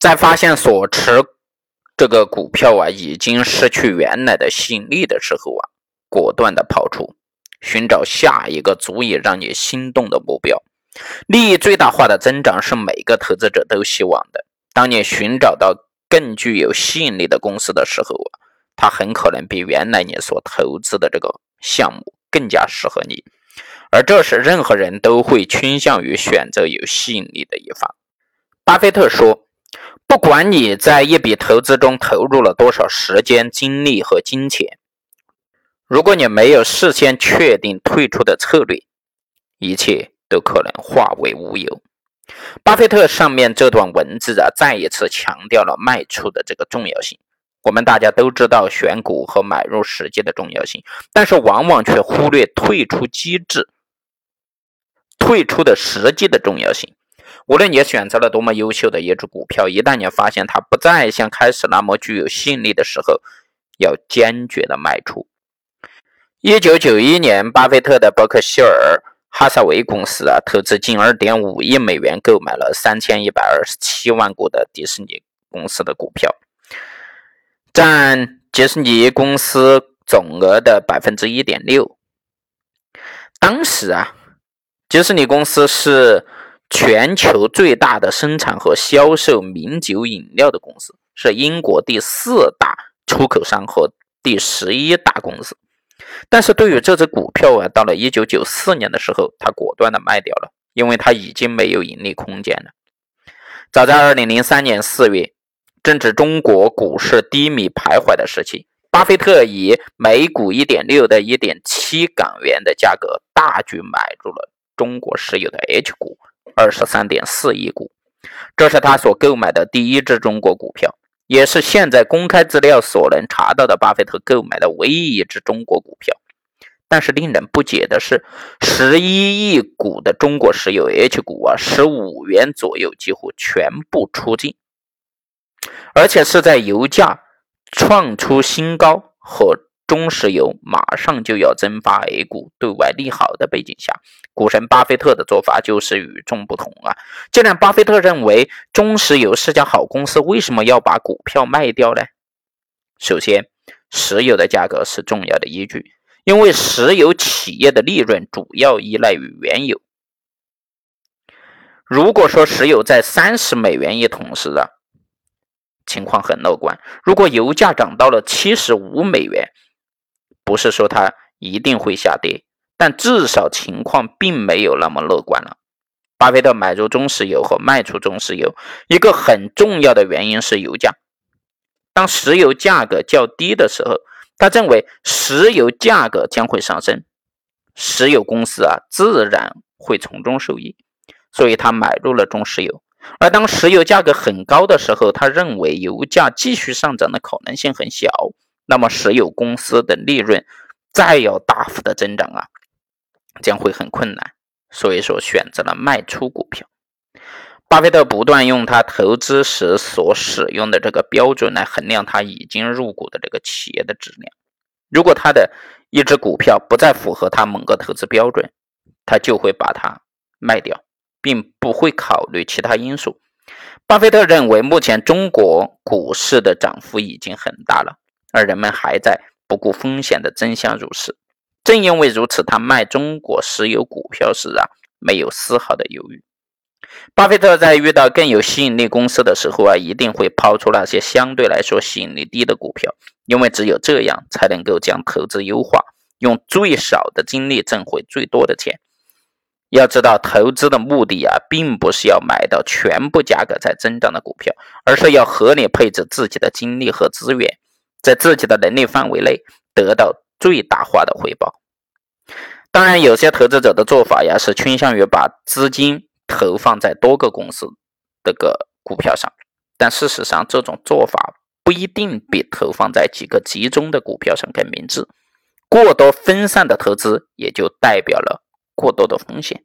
在发现所持这个股票啊已经失去原来的吸引力的时候啊，果断的抛出，寻找下一个足以让你心动的目标。利益最大化的增长是每个投资者都希望的。当你寻找到更具有吸引力的公司的时候啊，它很可能比原来你所投资的这个项目更加适合你。而这时，任何人都会倾向于选择有吸引力的一方。巴菲特说。不管你在一笔投资中投入了多少时间、精力和金钱，如果你没有事先确定退出的策略，一切都可能化为乌有。巴菲特上面这段文字啊，再一次强调了卖出的这个重要性。我们大家都知道选股和买入时机的重要性，但是往往却忽略退出机制、退出的时机的重要性。无论你选择了多么优秀的一只股票，一旦你发现它不再像开始那么具有吸引力的时候，要坚决的卖出。一九九一年，巴菲特的伯克希尔哈撒韦公司啊，投资近二点五亿美元购买了三千一百二十七万股的迪士尼公司的股票，占迪士尼公司总额的百分之一点六。当时啊，迪士尼公司是。全球最大的生产和销售名酒饮料的公司，是英国第四大出口商和第十一大公司。但是对于这只股票啊，到了一九九四年的时候，他果断的卖掉了，因为它已经没有盈利空间了。早在二零零三年四月，正值中国股市低迷徘徊的时期，巴菲特以每股一点六到一点七港元的价格，大举买入了中国石油的 H 股。二十三点四亿股，这是他所购买的第一只中国股票，也是现在公开资料所能查到的巴菲特购买的唯一一只中国股票。但是令人不解的是，十一亿股的中国石油 H 股啊，十五元左右几乎全部出尽，而且是在油价创出新高和。中石油马上就要增发 A 股，对外利好的背景下，股神巴菲特的做法就是与众不同啊！既然巴菲特认为中石油是家好公司，为什么要把股票卖掉呢？首先，石油的价格是重要的依据，因为石油企业的利润主要依赖于原油。如果说石油在三十美元一桶时啊，情况很乐观；如果油价涨到了七十五美元，不是说它一定会下跌，但至少情况并没有那么乐观了。巴菲特买入中石油和卖出中石油，一个很重要的原因是油价。当石油价格较低的时候，他认为石油价格将会上升，石油公司啊自然会从中受益，所以他买入了中石油。而当石油价格很高的时候，他认为油价继续上涨的可能性很小。那么，石油公司的利润再要大幅的增长啊，将会很困难。所以说，选择了卖出股票。巴菲特不断用他投资时所使用的这个标准来衡量他已经入股的这个企业的质量。如果他的一只股票不再符合他某个投资标准，他就会把它卖掉，并不会考虑其他因素。巴菲特认为，目前中国股市的涨幅已经很大了。而人们还在不顾风险的争相入市，正因为如此，他卖中国石油股票时啊，没有丝毫的犹豫。巴菲特在遇到更有吸引力公司的时候啊，一定会抛出那些相对来说吸引力低的股票，因为只有这样才能够将投资优化，用最少的精力挣回最多的钱。要知道，投资的目的啊，并不是要买到全部价格在增长的股票，而是要合理配置自己的精力和资源。在自己的能力范围内得到最大化的回报。当然，有些投资者的做法呀，是倾向于把资金投放在多个公司这个股票上，但事实上，这种做法不一定比投放在几个集中的股票上更明智。过多分散的投资，也就代表了过多的风险。